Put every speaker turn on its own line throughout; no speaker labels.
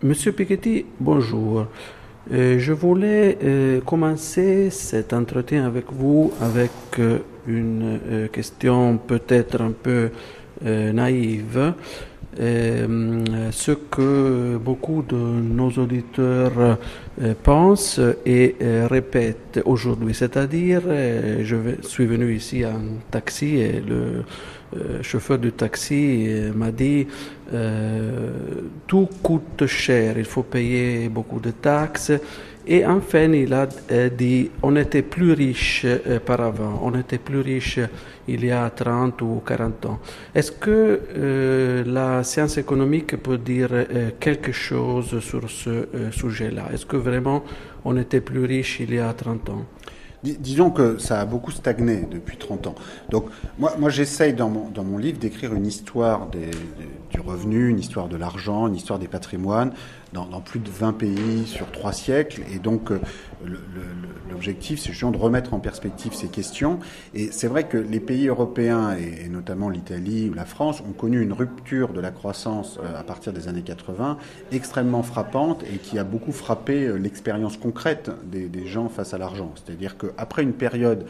Monsieur Piketty, bonjour. Euh, je voulais euh, commencer cet entretien avec vous avec euh, une question peut-être un peu naïve. Euh, ce que beaucoup de nos auditeurs euh, pensent et euh, répètent aujourd'hui, c'est-à-dire je suis venu ici en taxi et le chauffeur du taxi m'a dit tout coûte cher, il faut payer beaucoup de taxes. Et enfin, il a euh, dit on était plus riche euh, par avant, on était plus riche il y a 30 ou 40 ans. Est-ce que euh, la science économique peut dire quelque chose sur ce sujet-là? Est-ce que vraiment on était plus riche il y a 30 ans?
Dis- Disons que ça a beaucoup stagné depuis 30 ans. Donc moi, j'essaye dans mon, livre d'écrire une histoire du revenu, une histoire de l'argent, une histoire des patrimoines dans, plus de 20 pays sur trois siècles. Et donc euh, l'objectif, c'est justement de remettre en perspective ces questions. Et c'est vrai que les pays européens, et, et notamment l'Italie ou la France, ont connu une rupture de la croissance euh, à partir des années 80 extrêmement frappante et qui a beaucoup frappé euh, l'expérience concrète des, des gens face à l'argent. C'est-à-dire qu'après une période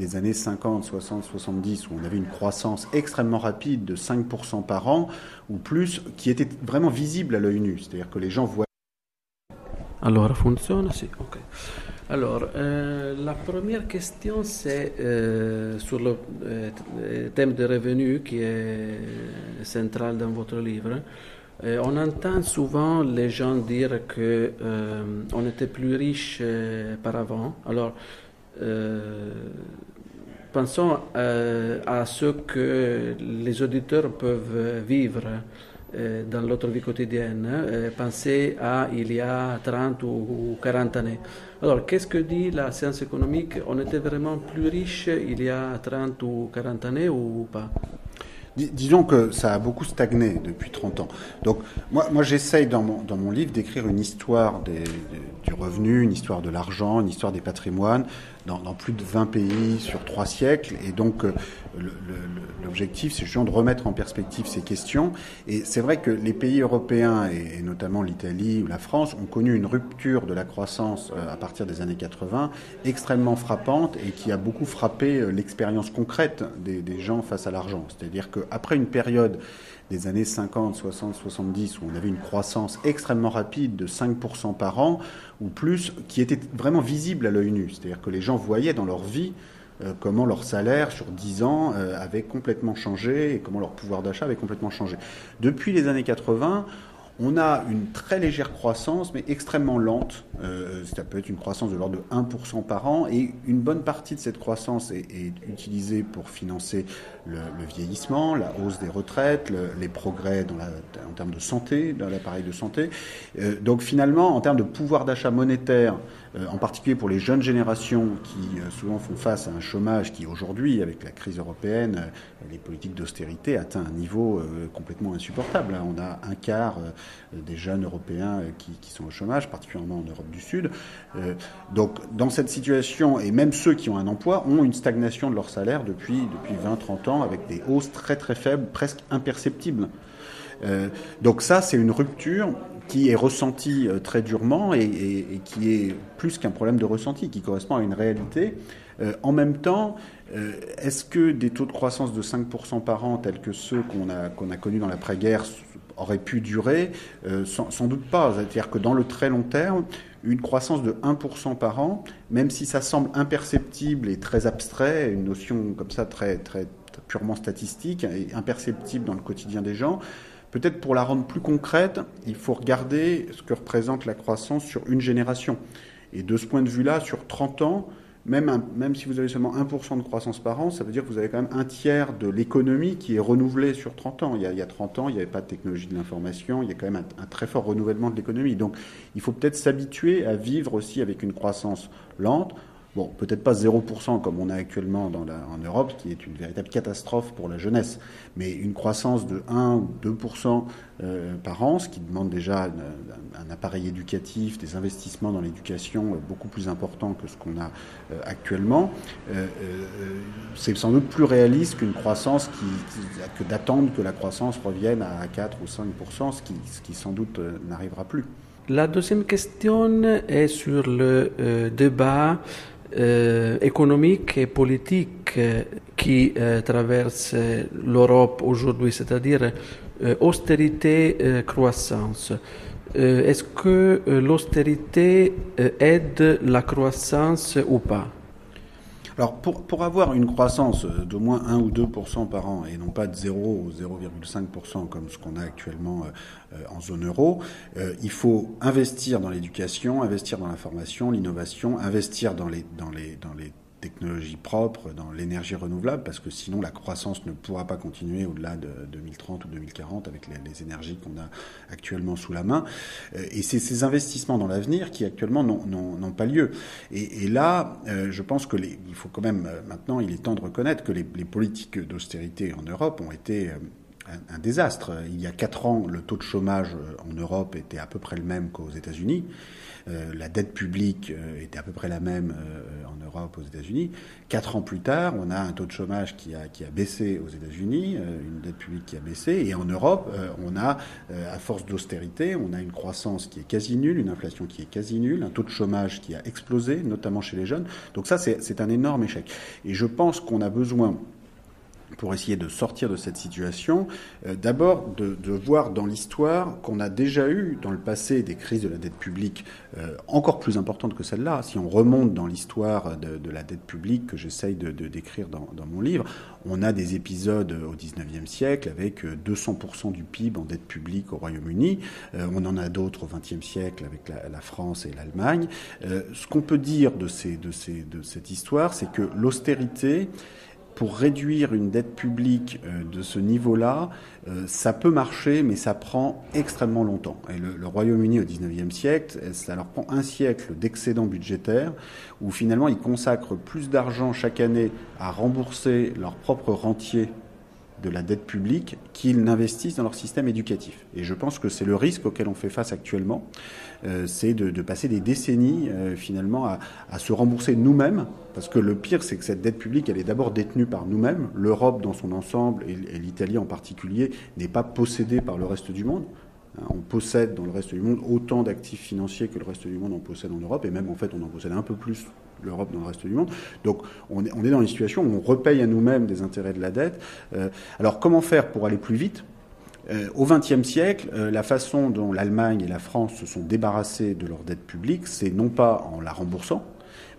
des années 50, 60, 70, où on avait une croissance extrêmement rapide de 5% par an ou plus, qui était vraiment visible à l'œil nu. C'est-à-dire que les gens voient
Allora funziona? Sì, ok. Allora, euh, la première question c'est euh, sur le euh, thème des revenus qui est central dans votre livre. Euh, on entend souvent les gens dire que euh, on était plus riche euh, par avant. Alors, pensons euh, à ce que les auditeurs peuvent vivre euh, dans notre vie quotidienne. Euh, pensez à il y a 30 ou 40 années. Alors, qu'est-ce que dit la science économique? On était vraiment plus riche il y a 30 ou 40 années ou pas?
Dis- Disons que ça a beaucoup stagné depuis 30 ans. Donc moi, j'essaye dans mon, livre d'écrire une histoire du revenu, une histoire de l'argent, une histoire des patrimoines dans, plus de 20 pays sur trois siècles. Et donc euh, l'objectif, c'est justement de remettre en perspective ces questions. Et c'est vrai que les pays européens, et, et notamment l'Italie ou la France, ont connu une rupture de la croissance euh, à partir des années 80 extrêmement frappante et qui a beaucoup frappé euh, l'expérience concrète des, des gens face à l'argent. C'est-à-dire qu'après une période des années 50, 60, 70, où on avait une croissance extrêmement rapide de 5% par an ou plus, qui était vraiment visible à l'œil nu. C'est-à-dire que les gens voyaient dans leur vie euh, comment leur salaire sur 10 ans euh, avait complètement changé et comment leur pouvoir d'achat avait complètement changé. Depuis les années 80, on a une très légère croissance, mais extrêmement lente. Euh, ça peut être une croissance de l'ordre de 1% par an, et une bonne partie de cette croissance est, utilisée pour financer le, vieillissement, la hausse des retraites, le- les progrès en termes de santé, dans l'appareil de santé. Euh, donc finalement, en termes de pouvoir d'achat monétaire, en particulier pour les jeunes générations qui euh, souvent font face à un chômage qui aujourd'hui, avec la crise européenne, euh, les politiques d'austérité atteint un niveau euh, complètement insupportable. hein. On a un quart euh, des jeunes européens euh, qui, sont au chômage, particulièrement en Europe du Sud. Euh, donc dans cette situation, et même ceux qui ont un emploi, ont une stagnation de leur salaire depuis, depuis 20-30 ans, avec des hausses très très faibles, presque imperceptibles. Euh, donc ça, c'est une rupture qui est ressentie euh, très durement et, qui est plus qu'un problème de ressenti, qui correspond à une réalité. Euh, en même temps, euh, est-ce que des taux de croissance de 5% par an, tels que ceux qu'on a, qu'on a connus dans l'après-guerre, auraient pu durer? Sans, sans doute pas. C'est-à-dire que dans le très long terme, une croissance de 1% par an, même si ça semble imperceptible et très abstrait, une notion comme ça très, très purement statistique et imperceptible dans le quotidien des gens, Peut-être pour la rendre plus concrète, il faut regarder ce que représente la croissance sur une génération. Et de ce point de vue-là, sur 30 ans, même, si vous avez seulement 1% de croissance par an, ça veut dire que vous avez quand même un tiers de l'économie qui est renouvelée sur 30 ans. Il y a, il y a 30 ans, il n'y avait pas de technologie de l'information, il y a quand même un très fort renouvellement de l'économie. Donc il faut peut-être s'habituer à vivre aussi avec une croissance lente, Bon, peut-être pas 0% comme on a actuellement dans en Europe, qui est une véritable catastrophe pour la jeunesse, mais une croissance de 1 ou 2% euh, par an, ce qui demande déjà un, appareil éducatif, des investissements dans l'éducation euh, beaucoup plus importants que ce qu'on a euh, actuellement, c'est sans doute plus réaliste qu'une croissance qui, que d'attendre que la croissance revienne à 4 ou 5%, ce qui, ce qui sans doute n'arrivera plus.
La deuxième question est sur le débat euh, économique et politique euh, qui euh, traverse l'Europe aujourd'hui, c'est-à-dire austérité-croissance. Est-ce que l'austérité aide la croissance ou pas?
Alors, pour, pour avoir une croissance d'au moins 1 ou 2% par an, et non pas de 0 ou 0,5% comme ce qu'on a actuellement euh, en zone euro, euh, il faut investir dans l'éducation, investir dans la formation, l'innovation, investir dans les, dans les, dans les technologies propres, dans l'énergie renouvelable, parce que sinon la croissance ne pourra pas continuer au-delà de 2030 ou 2040 avec les, énergies qu'on a actuellement sous la main. Euh, et c'est ces investissements dans l'avenir qui actuellement n'ont pas lieu. Et, là, euh, je pense que les, il faut quand même euh, maintenant, il est temps de reconnaître que les, les politiques d'austérité en Europe ont été un, désastre. Il y a quatre ans, le taux de chômage en Europe était à peu près le même qu'aux États-Unis. Euh, la dette publique euh, était à peu près la même euh, en Europe, aux États-Unis. Quatre ans plus tard, on a un taux de chômage qui a, qui a baissé aux États-Unis, une dette publique qui a baissé, et en Europe, on a, à force d'austérité, on a une croissance qui est quasi nulle, une inflation qui est quasi nulle, un taux de chômage qui a explosé, notamment chez les jeunes. Donc ça, c'est un énorme échec. Et je pense qu'on a besoin pour essayer de sortir de cette situation, euh, d'abord de, voir dans l'histoire qu'on a déjà eu dans le passé des crises de la dette publique euh, encore plus importantes que celle-là. Si on remonte dans l'histoire de, la dette publique que j'essaye de, décrire dans, mon livre, on a des épisodes au XIXe siècle avec 200% euh, du PIB en dette publique au Royaume-Uni. on en a d'autres au XXe siècle avec la, France et l'Allemagne. ce qu'on peut dire de cette histoire, c'est que l'austérité pour réduire une dette publique euh, de ce niveau-là, euh, ça peut marcher, mais ça prend extrêmement longtemps. Et le, Royaume-Uni au XIXe siècle, ça leur prend un siècle d'excédent budgétaire, où finalement ils consacrent plus d'argent chaque année à rembourser leurs propres rentiers de la dette publique qu'ils n'investissent dans leur système éducatif. Et je pense que c'est le risque auquel on fait face actuellement, euh, c'est de, passer des décennies euh, finalement à, se rembourser nous-mêmes, parce que le pire c'est que cette dette publique, elle est d'abord détenue par nous-mêmes, l'Europe dans son ensemble et, l'Italie en particulier n'est pas possédée par le reste du monde. Hein, on possède dans le reste du monde autant d'actifs financiers que le reste du monde en possède en Europe, et même en fait on en possède un peu plus l'Europe dans le reste du monde. Donc on est, on est, dans une situation où on repaye à nous-mêmes des intérêts de la dette. Euh, alors comment faire pour aller plus vite? Euh, au XXe siècle, euh, la façon dont l'Allemagne et la France se sont débarrassés de leur dette publique, c'est non pas en la remboursant,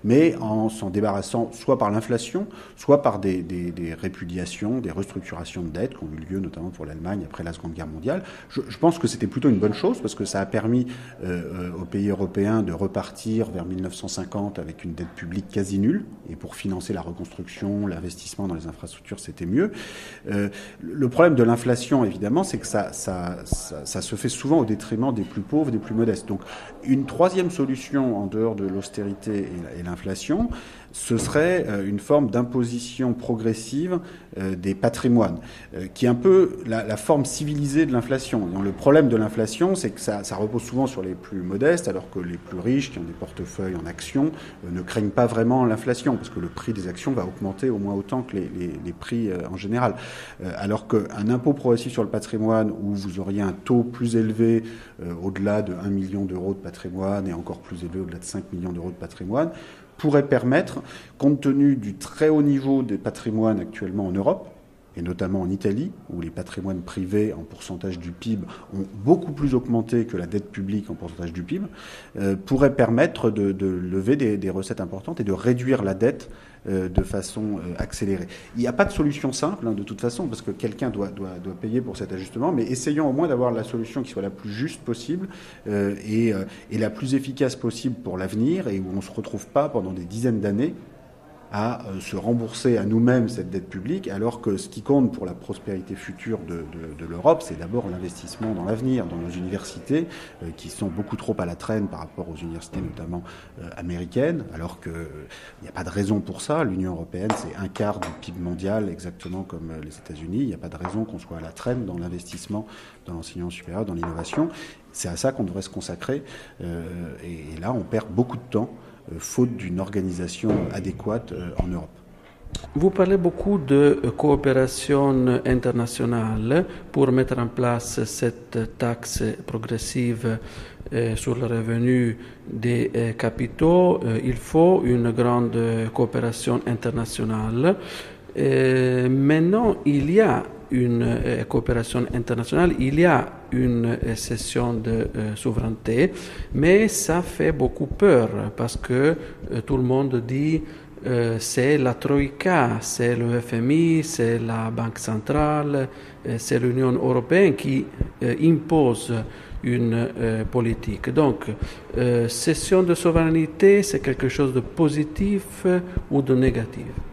mais en s'en débarrassant soit par l'inflation, soit par des, répudiations, des restructurations de dettes qui ont eu lieu notamment pour l'Allemagne après la Seconde Guerre mondiale. Je, pense que c'était plutôt une bonne chose parce que ça a permis euh, euh aux pays européens de repartir vers 1950 avec une dette publique quasi nulle et pour financer la reconstruction, l'investissement dans les infrastructures, c'était mieux. Euh, le problème de l'inflation, évidemment, c'est que ça se fait souvent au détriment des plus pauvres, des plus modestes. Donc une troisième solution en dehors de l'austérité et la l'inflation, ce serait euh, une forme d'imposition progressive euh, des patrimoines, euh, qui est un peu la, forme civilisée de l'inflation. Le problème de l'inflation, c'est que ça, repose souvent sur les plus modestes, alors que les plus riches, qui ont des portefeuilles en actions, ne craignent pas vraiment l'inflation, parce que le prix des actions va augmenter au moins autant que les, prix en général. alors qu'un impôt progressif sur le patrimoine, où vous auriez un taux plus élevé au-delà de 1 million d'euros de patrimoine et encore plus élevé au-delà de 5 millions d'euros de patrimoine, pourrait permettre, compte tenu du très haut niveau des patrimoines actuellement en Europe, et notamment en Italie, où les patrimoines privés en pourcentage du PIB ont beaucoup plus augmenté que la dette publique en pourcentage du PIB, euh, pourrait permettre de, lever des, recettes importantes et de réduire la dette euh, de façon euh, accélérée. Il n'y a pas de solution simple, hein, de toute façon, parce que quelqu'un doit, payer pour cet ajustement, mais essayons au moins d'avoir la solution qui soit la plus juste possible et, et la plus efficace possible pour l'avenir et où on ne se retrouve pas pendant des dizaines d'années à euh, se rembourser à nous-mêmes cette dette publique, alors que ce qui compte pour la prospérité future de, l'Europe, c'est d'abord l'investissement dans l'avenir, dans nos universités, euh, qui sont beaucoup trop à la traîne par rapport aux universités notamment euh, américaines, alors qu'il n'y a pas de raison pour ça. L'Union européenne, c'est un quart du PIB mondial, exactement comme les États-Unis. Il n'y a pas de raison qu'on soit à la traîne dans l'investissement dans l'enseignement supérieur, dans l'innovation. C'est à ça qu'on devrait se consacrer. et là, on perd beaucoup de temps euh, faute d'une organisation adéquate euh, en Europe.
Vous parlez beaucoup de coopération internationale pour mettre en place cette taxe progressive euh, sur le revenu des capitaux. il faut une grande coopération internationale. Maintenant, il y a une euh, coopération internationale, il y a une euh, session de euh, souveraineté, mais ça fait beaucoup peur parce que tout le monde dit c'est la Troïka, c'est le FMI, c'est la Banque centrale, c'est l'Union européenne qui impose une politique. Donc, session de souveraineté, c'est quelque chose de positif ou de négatif?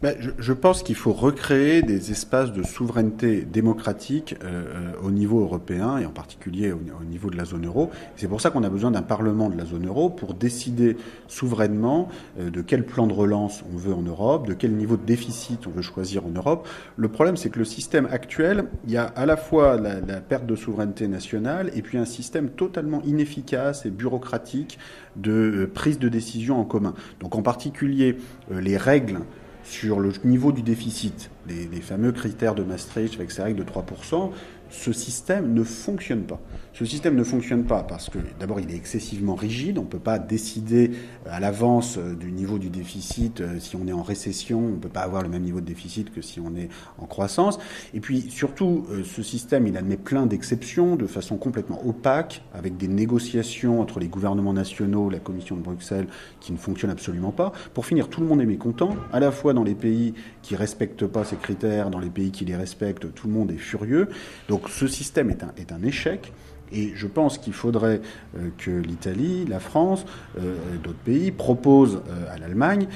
Ben, je, pense qu'il faut recréer des espaces de souveraineté démocratique euh, euh, au niveau européen et en particulier au, niveau de la zone euro. C'est pour ça qu'on a besoin d'un Parlement de la zone euro pour décider souverainement euh, de quel plan de relance on veut en Europe, de quel niveau de déficit on veut choisir en Europe. Le problème, c'est que le système actuel, il y a à la fois la, la perte de souveraineté nationale et puis un système totalement inefficace et bureaucratique de prise de décision en commun. Donc en particulier les règles sur le niveau du déficit, les, fameux critères de Maastricht avec ses règles de 3%, ce système ne fonctionne pas. Ce système ne fonctionne pas parce que d'abord il est excessivement rigide, on ne peut pas décider à l'avance euh, du niveau du déficit euh, si on est en récession, on ne peut pas avoir le même niveau de déficit que si on est en croissance. Et puis surtout, euh, ce système il admet plein d'exceptions de façon complètement opaque, avec des négociations entre les gouvernements nationaux, la Commission de Bruxelles, qui ne fonctionnent absolument pas. Pour finir, tout le monde est mécontent, à la fois dans les pays qui respectent pas ces critères, dans les pays qui les respectent, tout le monde est furieux. Donc ce système est un, échec. Et je pense qu'il faudrait euh, que l'Italie, la France, euh, d'autres pays proposent euh, à l'Allemagne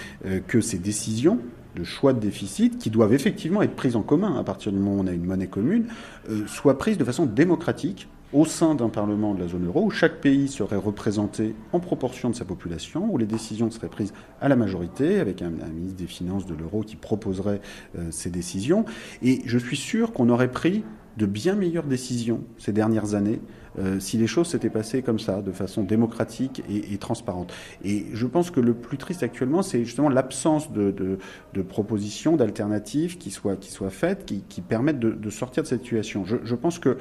que ces décisions de choix de déficit, qui doivent effectivement être prises en commun à partir du moment où on a une monnaie commune, soient prises de façon démocratique au sein d'un Parlement de la zone euro, où chaque pays serait représenté en proportion de sa population, où les décisions seraient prises à la majorité, avec un, ministre des Finances de l'euro qui proposerait ces décisions. Et je suis sûr qu'on aurait pris de bien meilleures décisions ces dernières années euh, si les choses s'étaient passées comme ça, de façon démocratique et, transparente. Et je pense que le plus triste actuellement, c'est justement l'absence de, propositions, d'alternatives qui soient, qui soient faites, qui, permettent de, sortir de cette situation. Je, pense que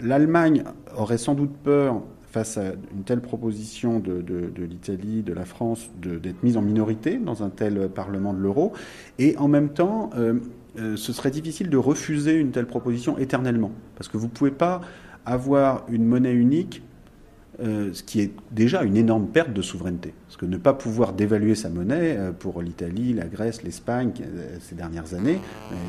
l'Allemagne aurait sans doute peur face à une telle proposition de, l'Italie, de la France, d'être mise en minorité dans un tel Parlement de l'euro. Et en même temps, euh, euh, ce serait difficile de refuser une telle proposition éternellement. Parce que vous ne pouvez pas avoir une monnaie unique, euh, ce qui est déjà une énorme perte de souveraineté. Parce que ne pas pouvoir dévaluer sa monnaie euh, pour l'Italie, la Grèce, l'Espagne euh, ces dernières années,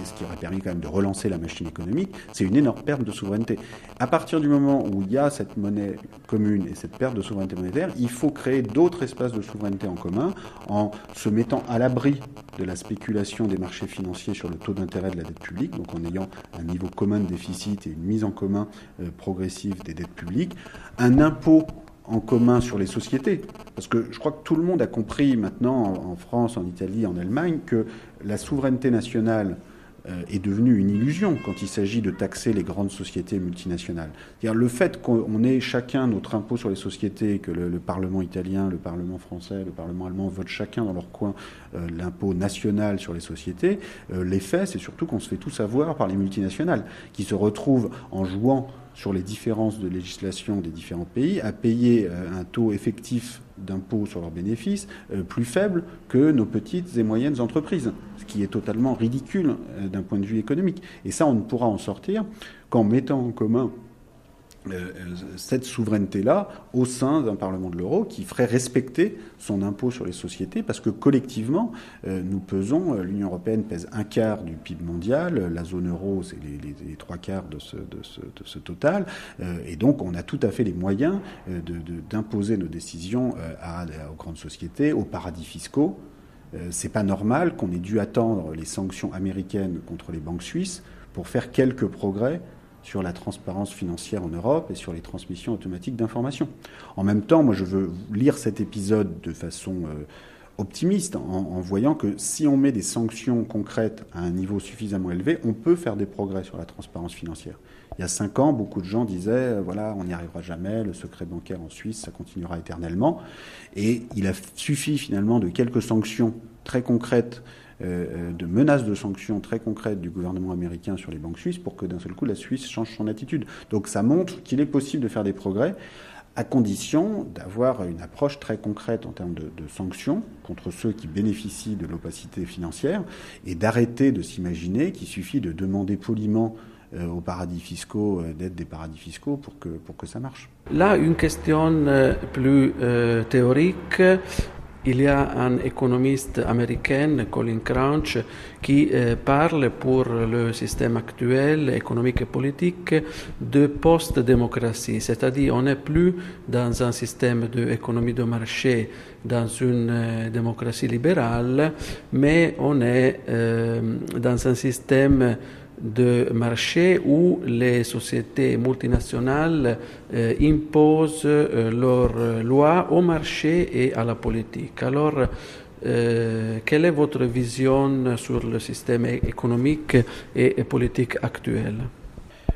ce qui aurait permis quand même de relancer la machine économique, c'est une énorme perte de souveraineté. À partir du moment où il y a cette monnaie commune et cette perte de souveraineté monétaire, il faut créer d'autres espaces de souveraineté en commun en se mettant à l'abri de la spéculation des marchés financiers sur le taux d'intérêt de la dette publique, donc en ayant un niveau commun de déficit et une mise en commun progressive des dettes publiques, un impôt en commun sur les sociétés. Parce que je crois que tout le monde a compris maintenant, en France, en Italie, en Allemagne, que la souveraineté nationale euh, est devenue une illusion quand il s'agit de taxer les grandes sociétés multinationales. C'est-à-dire le fait qu'on ait chacun notre impôt sur les sociétés, que le, Parlement italien, le Parlement français, le Parlement allemand votent chacun dans leur coin euh, l'impôt national sur les sociétés, euh, l'effet, c'est surtout qu'on se fait tout savoir par les multinationales, qui se retrouvent en jouant sur les différences de législation des différents pays à payer euh, un taux effectif d'impôt sur leurs bénéfices euh, plus faible que nos petites et moyennes entreprises, ce qui est totalement ridicule euh, d'un point de vue économique. Et ça, on ne pourra en sortir qu'en mettant en commun cette souveraineté-là au sein d'un Parlement de l'euro qui ferait respecter son impôt sur les sociétés parce que collectivement, euh, nous pesons, euh, l'Union européenne pèse un quart du PIB mondial, la zone euro, c'est les, trois quarts de ce, total, et donc on a tout à fait les moyens d'imposer nos décisions aux grandes sociétés, aux paradis fiscaux, c'est pas normal qu'on ait dû attendre les sanctions américaines contre les banques suisses pour faire quelques progrès sur la transparence financière en Europe et sur les transmissions automatiques d'informations. En même temps, moi je veux lire cet épisode de façon optimiste en, voyant que si on met des sanctions concrètes à un niveau suffisamment élevé, on peut faire des progrès sur la transparence financière. Il y a cinq ans, beaucoup de gens disaient euh, voilà, on n'y arrivera jamais, le secret bancaire en Suisse, ça continuera éternellement. Et il a suffi finalement de quelques sanctions très concrètes, euh, euh, de menaces de sanctions très concrètes du gouvernement américain sur les banques suisses pour que d'un seul coup la Suisse change son attitude. Donc ça montre qu'il est possible de faire des progrès à condition d'avoir une approche très concrète en termes de, sanctions contre ceux qui bénéficient de l'opacité financière et d'arrêter de s'imaginer qu'il suffit de demander poliment euh, aux paradis fiscaux d'être des paradis fiscaux pour que, pour que ça marche.
Là, une question plus théorique. Il y a un économiste américain, Colin Crouch, qui euh, parle pour le système actuel économique et politique de post-démocratie, c'est-à-dire on n'est plus dans un système d'économie de marché, dans une euh, démocratie libérale, mais on est euh, dans un système de marché où les sociétés multinationales euh, imposent euh, leurs lois au marché et à la politique. Alors, euh, quelle est votre vision sur le système économique et, politique actuel?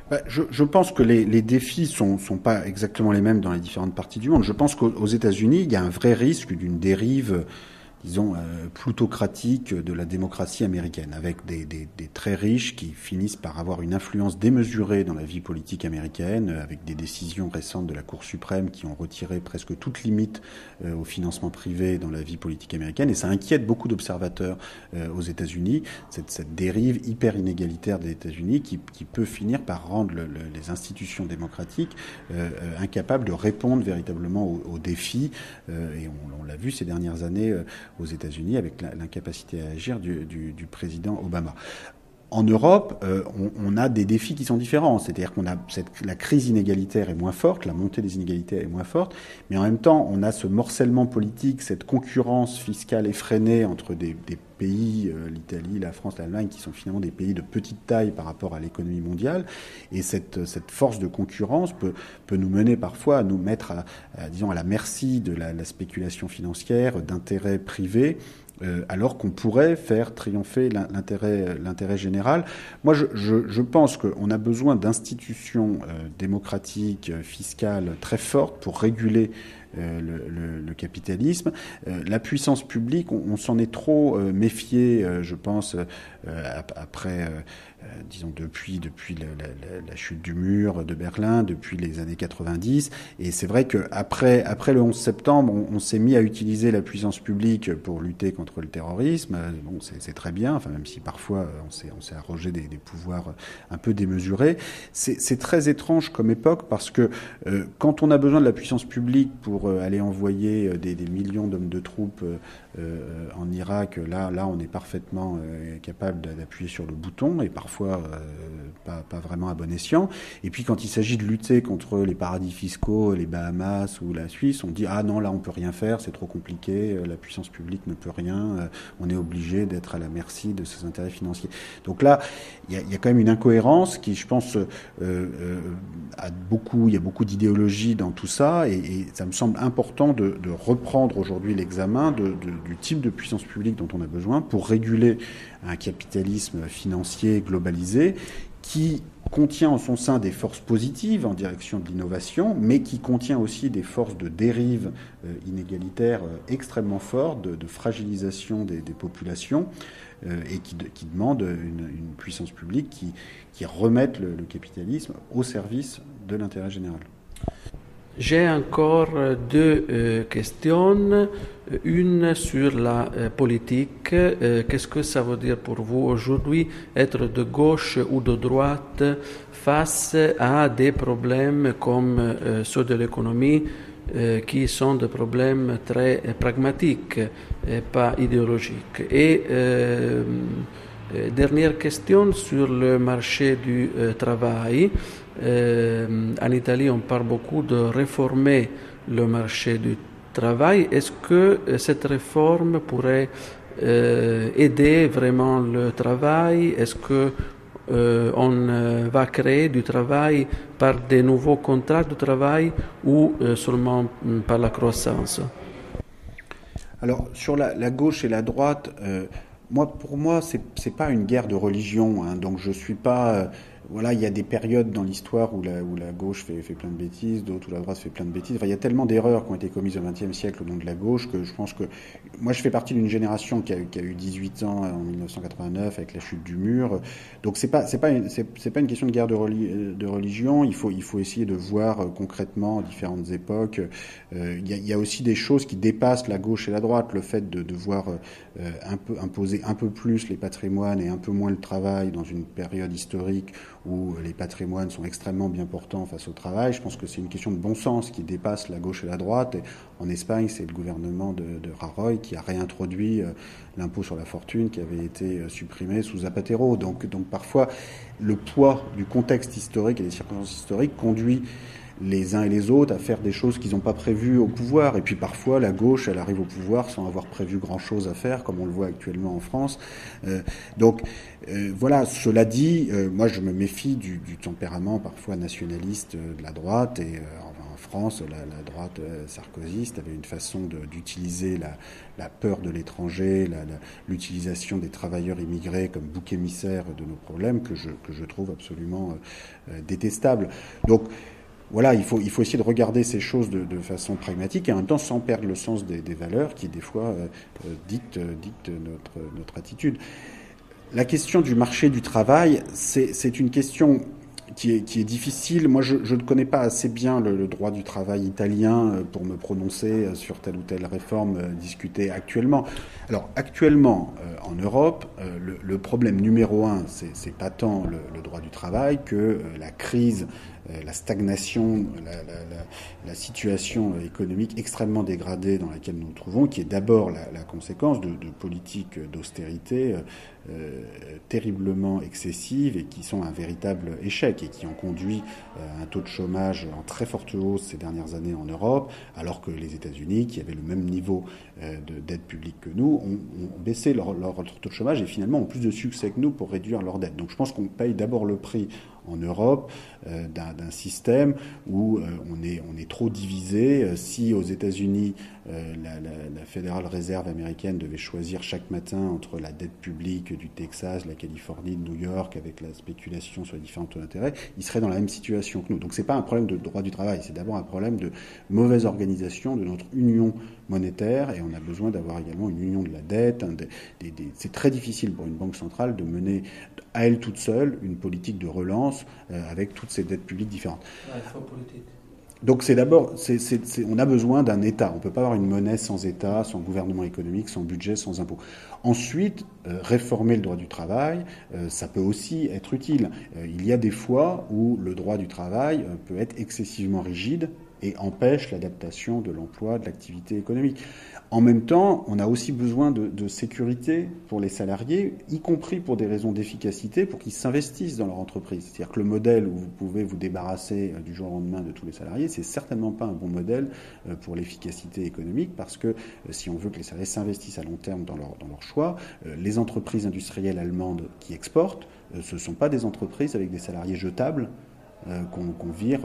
Bah, je, pense que les, défis sont, sont pas exactement les mêmes dans les différentes parties du monde. Je pense qu'aux États-Unis, il y a un vrai risque d'une dérive disons, euh, plutocratique de la démocratie américaine, avec des, des, des, très riches qui finissent par avoir une influence démesurée dans la vie politique américaine, avec des décisions récentes de la Cour suprême qui ont retiré presque toute limite euh, au financement privé dans la vie politique américaine. Et ça inquiète beaucoup d'observateurs euh, aux États-Unis, cette, cette, dérive hyper inégalitaire des États-Unis qui, qui, peut finir par rendre le, les institutions démocratiques incapables de répondre véritablement aux, aux défis. et on, on l'a vu ces dernières années aux États-Unis avec l'incapacité à agir du, président Obama. En Europe, euh, on, a des défis qui sont différents. C'est-à-dire qu'on a la crise inégalitaire est moins forte, la montée des inégalités est moins forte, mais en même temps, on a ce morcellement politique, cette concurrence fiscale effrénée entre des, pays, euh, l'Italie, la France, l'Allemagne, qui sont finalement des pays de petite taille par rapport à l'économie mondiale. Et cette, force de concurrence peut, nous mener parfois à nous mettre, à, disons, à la merci de la spéculation financière, d'intérêts privés euh, alors qu'on pourrait faire triompher l'intérêt général. Moi, je, pense qu'on a besoin d'institutions euh, démocratiques, euh, fiscales très fortes pour réguler le, capitalisme. la puissance publique, on s'en est trop méfié, je pense, après euh, disons depuis depuis la, chute du mur de Berlin, depuis les années 90. Et c'est vrai qu'après après le 11 septembre, on, s'est mis à utiliser la puissance publique pour lutter contre le terrorisme. Euh, bon, c'est très bien, enfin même si parfois euh, on s'est arrogé des, pouvoirs un peu démesurés. C'est très étrange comme époque parce que quand on a besoin de la puissance publique pour aller envoyer des, des millions d'hommes de troupes en Irak, là là on est parfaitement capable d'appuyer sur le bouton et parfois euh, pas, vraiment à bon escient. Et puis quand il s'agit de lutter contre les paradis fiscaux, les Bahamas ou la Suisse, on dit ah non là on peut rien faire, c'est trop compliqué, euh, la puissance publique ne peut rien, euh, on est obligé d'être à la merci de ses intérêts financiers. Donc là, il y a, quand même une incohérence qui, je pense, a beaucoup, il y a beaucoup d'idéologie dans tout ça, et, ça me semble important de, reprendre aujourd'hui l'examen du type de puissance publique dont on a besoin pour réguler un capitalisme financier globalisé qui contient en son sein des forces positives en direction de l'innovation, mais qui contient aussi des forces de dérive euh, inégalitaire euh, extrêmement fortes, de, fragilisation des, populations, euh, et qui, demande une, puissance publique qui remette le capitalisme au service de l'intérêt général.
J'ai encore deux euh, questions. Une sur la euh, politique. Euh, qu'est-ce que ça veut dire pour vous aujourd'hui être de gauche ou de droite face à des problèmes comme ceux de l'économie qui sont des problèmes très pragmatiques et pas idéologiques? Et dernière question sur le marché du travail. Euh, en Italie, on parle beaucoup de réformer le marché du travail. Est-ce que euh, cette réforme pourrait aider vraiment le travail? Est-ce que va créer du travail par des nouveaux contrats de travail ou seulement mm, par la croissance?
Alors, sur la, gauche et la droite, moi, pour moi, c'est n'est pas une guerre de religion. Hein, donc, je suis pas voilà, il y a des périodes dans l'histoire où la, où la gauche fait, fait plein de bêtises, d'autres où la droite fait plein de bêtises. Enfin, il y a tellement d'erreurs qui ont été commises au XXe siècle au nom de la gauche que je pense que moi, je fais partie d'une génération qui a, qui a, eu 18 ans en 1989 avec la chute du mur. Donc c'est pas c'est pas c'est pas une question de guerre de, de, religion. Il faut il faut essayer de voir euh, concrètement différentes époques. Euh, il, y a, y a, aussi des choses qui dépassent la gauche et la droite. Le fait de devoir euh, un peu imposer un peu plus les patrimoines et un peu moins le travail dans une période historique où les patrimoines sont extrêmement bien portants face au travail. Je pense que c'est une question de bon sens qui dépasse la gauche et la droite. En Espagne, c'est le gouvernement de, de, qui a réintroduit euh, l'impôt sur la fortune qui avait été euh, supprimé sous Zapatero. Donc, donc parfois, le poids du contexte historique et des circonstances historiques conduit les uns et les autres à faire des choses qu'ils n'ont pas prévues au pouvoir. Et puis parfois, la gauche, elle arrive au pouvoir sans avoir prévu grand-chose à faire, comme on le voit actuellement en France. Euh, donc euh, voilà, cela dit, euh, moi je me méfie du, du, tempérament parfois nationaliste de la droite. Et en France, la, la droite sarkozyste avait une façon d'utiliser la, la, peur de l'étranger, l'utilisation des travailleurs immigrés comme bouc émissaire de nos problèmes que je, que je trouve absolument détestable. Donc, voilà, il faut, il faut essayer de regarder ces choses de, de, façon pragmatique et en même temps sans perdre le sens des, des valeurs qui, des fois, euh, euh dictent, euh, dictent notre, notre attitude. La question du marché du travail, c'est une question qui est, difficile. Moi, je, ne connais pas assez bien le, droit du travail italien euh, pour me prononcer sur telle ou telle réforme discutée actuellement. Alors, actuellement, en Europe, le, problème numéro un, c'est pas tant le, droit du travail que la crise euh, la stagnation, la, situation économique extrêmement dégradée dans laquelle nous nous trouvons, qui est d'abord la, conséquence de, de politiques d'austérité euh, euh, terriblement excessives et qui sont un véritable échec et qui ont conduit euh, un taux de chômage en très forte hausse ces dernières années en Europe, alors que les États-Unis, qui avaient le même niveau euh, d'aide publique que nous, ont, ont baissé leur, leur taux de chômage et finalement ont plus de succès que nous pour réduire leur dette. Donc je pense qu'on paye d'abord le prix en Europe euh, d'un système où euh, on, est, on trop divisé. Euh, si aux États-Unis, la, la, Fédérale Réserve américaine devait choisir chaque matin entre la dette publique du Texas, la Californie, de New York, avec la spéculation sur les différents taux d'intérêt, il serait dans la même situation que nous. Donc c'est pas un problème de droit du travail, c'est d'abord un problème de mauvaise organisation de notre union monétaire et on a besoin d'avoir également une union de la dette. c'est très difficile pour une banque centrale de mener à elle toute seule une politique de relance euh, avec toutes ces dettes publiques différentes. Donc c'est d'abord, on a besoin d'un État. On ne peut pas avoir une monnaie sans État, sans gouvernement économique, sans budget, sans impôts. Ensuite, euh, réformer le droit du travail, euh, ça peut aussi être utile. Euh, il y a des fois où le droit du travail peut être excessivement rigide et empêche l'adaptation de l'emploi, de l'activité économique. En même temps, on a aussi besoin de, sécurité pour les salariés, y compris pour des raisons d'efficacité, pour qu'ils s'investissent dans leur entreprise. C'est-à-dire que le modèle où vous pouvez vous débarrasser euh, du jour au lendemain de tous les salariés, c'est certainement pas un bon modèle euh, pour l'efficacité économique, parce que euh, si on veut que les salariés s'investissent à long terme dans leur, choix, les entreprises industrielles allemandes qui exportent, ce ne sont pas des entreprises avec des salariés jetables qu'on qu vire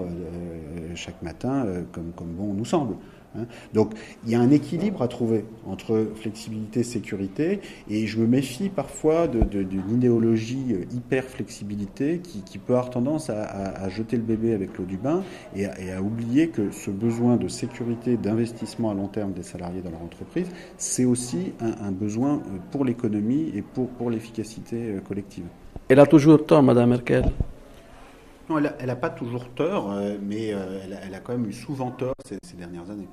chaque matin comme, comme bon nous semble. Hein. Donc il y a un équilibre à trouver entre flexibilité et sécurité, et je me méfie parfois d'une de, de, idéologie euh, hyper flexibilité qui, qui, peut avoir tendance à, à, à, jeter le bébé avec l'eau du bain et à, et à, oublier que ce besoin de sécurité, d'investissement à long terme des salariés dans leur entreprise, c'est aussi un, un, besoin euh, pour l'économie et pour, pour l'efficacité euh, collective.
Elle a toujours tort, Madame Merkel
non, elle n'a pas toujours tort, mais elle a, elle, a, quand même eu souvent tort ces, ces dernières années.